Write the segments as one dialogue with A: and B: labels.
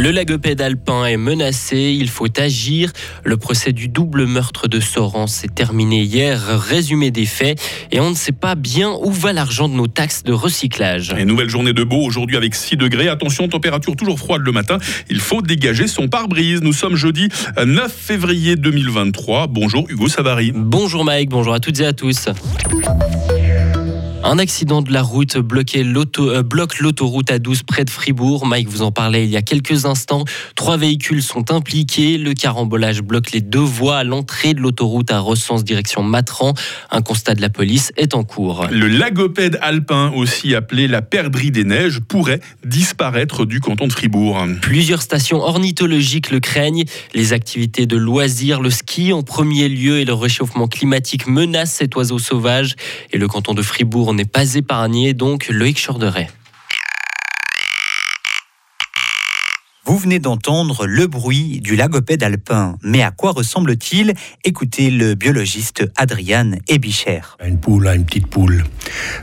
A: Le lagopède alpin est menacé, il faut agir. Le procès du double meurtre de Soran s'est terminé hier. Résumé des faits. Et on ne sait pas bien où va l'argent de nos taxes de recyclage.
B: Une nouvelle journée de beau aujourd'hui avec 6 degrés. Attention, température toujours froide le matin. Il faut dégager son pare-brise. Nous sommes jeudi 9 février 2023. Bonjour Hugo Savary.
A: Bonjour Mike, bonjour à toutes et à tous. Un accident de la route bloqué euh, bloque l'autoroute A12 près de Fribourg. Mike vous en parlait il y a quelques instants. Trois véhicules sont impliqués. Le carambolage bloque les deux voies à l'entrée de l'autoroute à Recense direction Matran. Un constat de la police est en cours.
B: Le lagopède alpin, aussi appelé la perdrix des neiges, pourrait disparaître du canton de Fribourg.
A: Plusieurs stations ornithologiques le craignent. Les activités de loisirs, le ski en premier lieu et le réchauffement climatique menacent cet oiseau sauvage. Et le canton de Fribourg on n'est pas épargné, donc Loïc Chorderet.
C: Vous venez d'entendre le bruit du lagopède alpin. Mais à quoi ressemble-t-il? Écoutez le biologiste Adrian Ebicher.
D: Une poule une petite poule.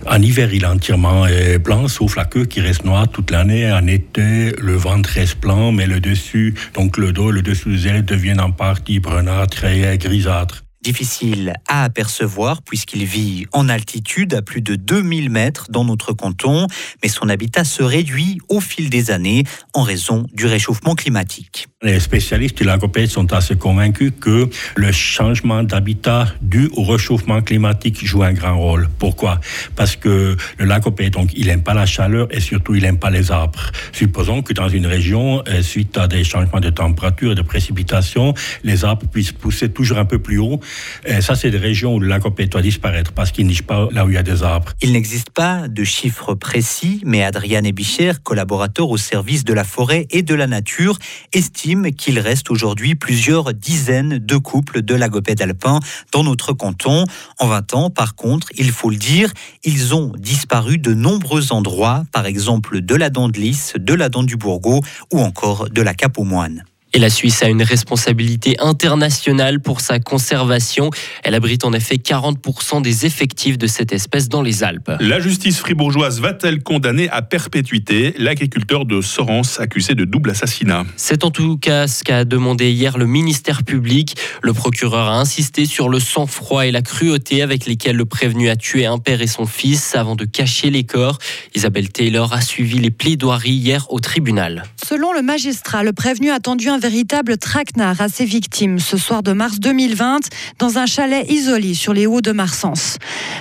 D: En hiver, il est entièrement euh, blanc, sauf la queue qui reste noire toute l'année. En été, le ventre reste blanc, mais le dessus, donc le dos, le dessous des ailes deviennent en partie brunâtre et grisâtre
C: difficile à apercevoir puisqu'il vit en altitude à plus de 2000 mètres dans notre canton, mais son habitat se réduit au fil des années en raison du réchauffement climatique.
D: Les spécialistes de l'agropède sont assez convaincus que le changement d'habitat dû au réchauffement climatique joue un grand rôle. Pourquoi? Parce que le lagopède, donc, il n'aime pas la chaleur et surtout, il n'aime pas les arbres. Supposons que dans une région, euh, suite à des changements de température et de précipitation, les arbres puissent pousser toujours un peu plus haut. Et ça, c'est des régions où le lagopède doit disparaître parce qu'il niche pas là où il y a des arbres.
C: Il n'existe pas de chiffres précis, mais Adrian Ebicher, collaborateur au service de la forêt et de la nature, estime qu'il reste aujourd'hui plusieurs dizaines de couples de lagopèdes alpins dans notre canton. En 20 ans, par contre, il faut le dire, ils ont disparu de nombreux endroits, par exemple de la dent de Lys, de la dent du Bourgot ou encore de la Cape aux moines.
A: Et la Suisse a une responsabilité internationale pour sa conservation. Elle abrite en effet 40% des effectifs de cette espèce dans les Alpes.
B: La justice fribourgeoise va-t-elle condamner à perpétuité l'agriculteur de Sorens accusé de double assassinat?
A: C'est en tout cas ce qu'a demandé hier le ministère public. Le procureur a insisté sur le sang-froid et la cruauté avec lesquels le prévenu a tué un père et son fils avant de cacher les corps. Isabelle Taylor a suivi les plaidoiries hier au tribunal.
E: Selon le magistrat, le prévenu a tendu un un véritable traquenard à ses victimes ce soir de mars 2020 dans un chalet isolé sur les hauts de Marsens.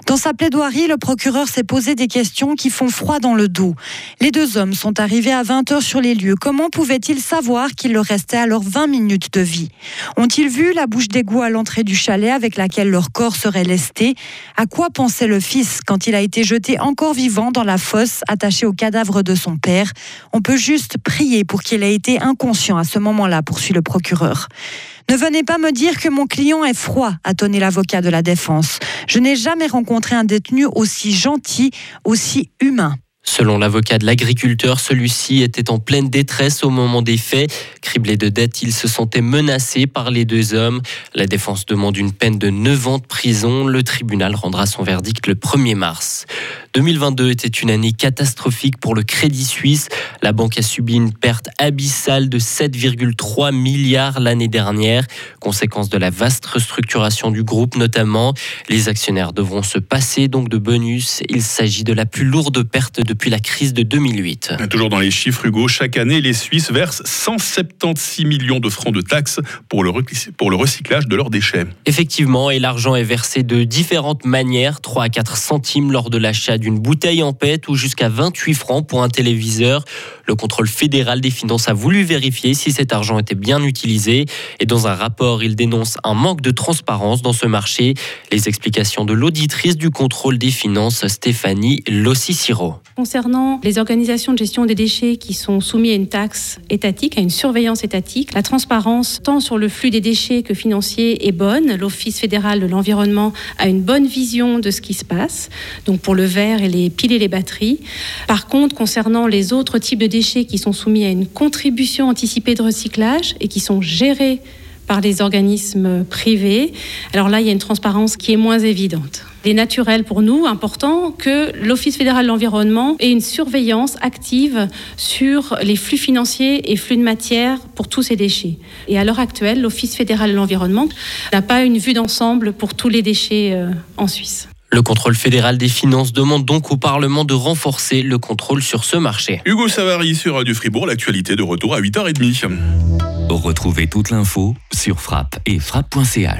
E: Dans sa plaidoirie, le procureur s'est posé des questions qui font froid dans le dos. Les deux hommes sont arrivés à 20 heures sur les lieux. Comment pouvaient-ils savoir qu'il leur restait alors 20 minutes de vie? Ont-ils vu la bouche d'égout à l'entrée du chalet avec laquelle leur corps serait lesté? À quoi pensait le fils quand il a été jeté encore vivant dans la fosse attaché au cadavre de son père? On peut juste prier pour qu'il ait été inconscient à ce moment poursuit le procureur. Ne venez pas me dire que mon client est froid, a tonné l'avocat de la défense. Je n'ai jamais rencontré un détenu aussi gentil, aussi humain.
A: Selon l'avocat de l'agriculteur, celui-ci était en pleine détresse au moment des faits. Criblé de dettes, il se sentait menacé par les deux hommes. La défense demande une peine de 9 ans de prison. Le tribunal rendra son verdict le 1er mars. 2022 était une année catastrophique pour le Crédit Suisse. La banque a subi une perte abyssale de 7,3 milliards l'année dernière, conséquence de la vaste restructuration du groupe notamment. Les actionnaires devront se passer donc de bonus. Il s'agit de la plus lourde perte depuis la crise de 2008.
B: Toujours dans les chiffres, Hugo, chaque année, les Suisses versent 176 millions de francs de taxes pour le, pour le recyclage de leurs déchets.
A: Effectivement, et l'argent est versé de différentes manières, 3 à 4 centimes lors de l'achat du une bouteille en pète ou jusqu'à 28 francs pour un téléviseur. Le contrôle fédéral des finances a voulu vérifier si cet argent était bien utilisé et dans un rapport, il dénonce un manque de transparence dans ce marché. Les explications de l'auditrice du contrôle des finances, Stéphanie Lossiciro.
F: Concernant les organisations de gestion des déchets qui sont soumises à une taxe étatique, à une surveillance étatique, la transparence tant sur le flux des déchets que financier est bonne. L'Office fédéral de l'environnement a une bonne vision de ce qui se passe. Donc pour le verre, et les piles et les batteries. Par contre, concernant les autres types de déchets qui sont soumis à une contribution anticipée de recyclage et qui sont gérés par les organismes privés, alors là, il y a une transparence qui est moins évidente. Il est naturel pour nous, important, que l'Office fédéral de l'environnement ait une surveillance active sur les flux financiers et flux de matière pour tous ces déchets. Et à l'heure actuelle, l'Office fédéral de l'environnement n'a pas une vue d'ensemble pour tous les déchets euh, en Suisse.
A: Le contrôle fédéral des finances demande donc au Parlement de renforcer le contrôle sur ce marché.
B: Hugo Savary sur Radio Fribourg, l'actualité de retour à 8h30.
G: Retrouvez toute l'info sur frappe et frappe.ch.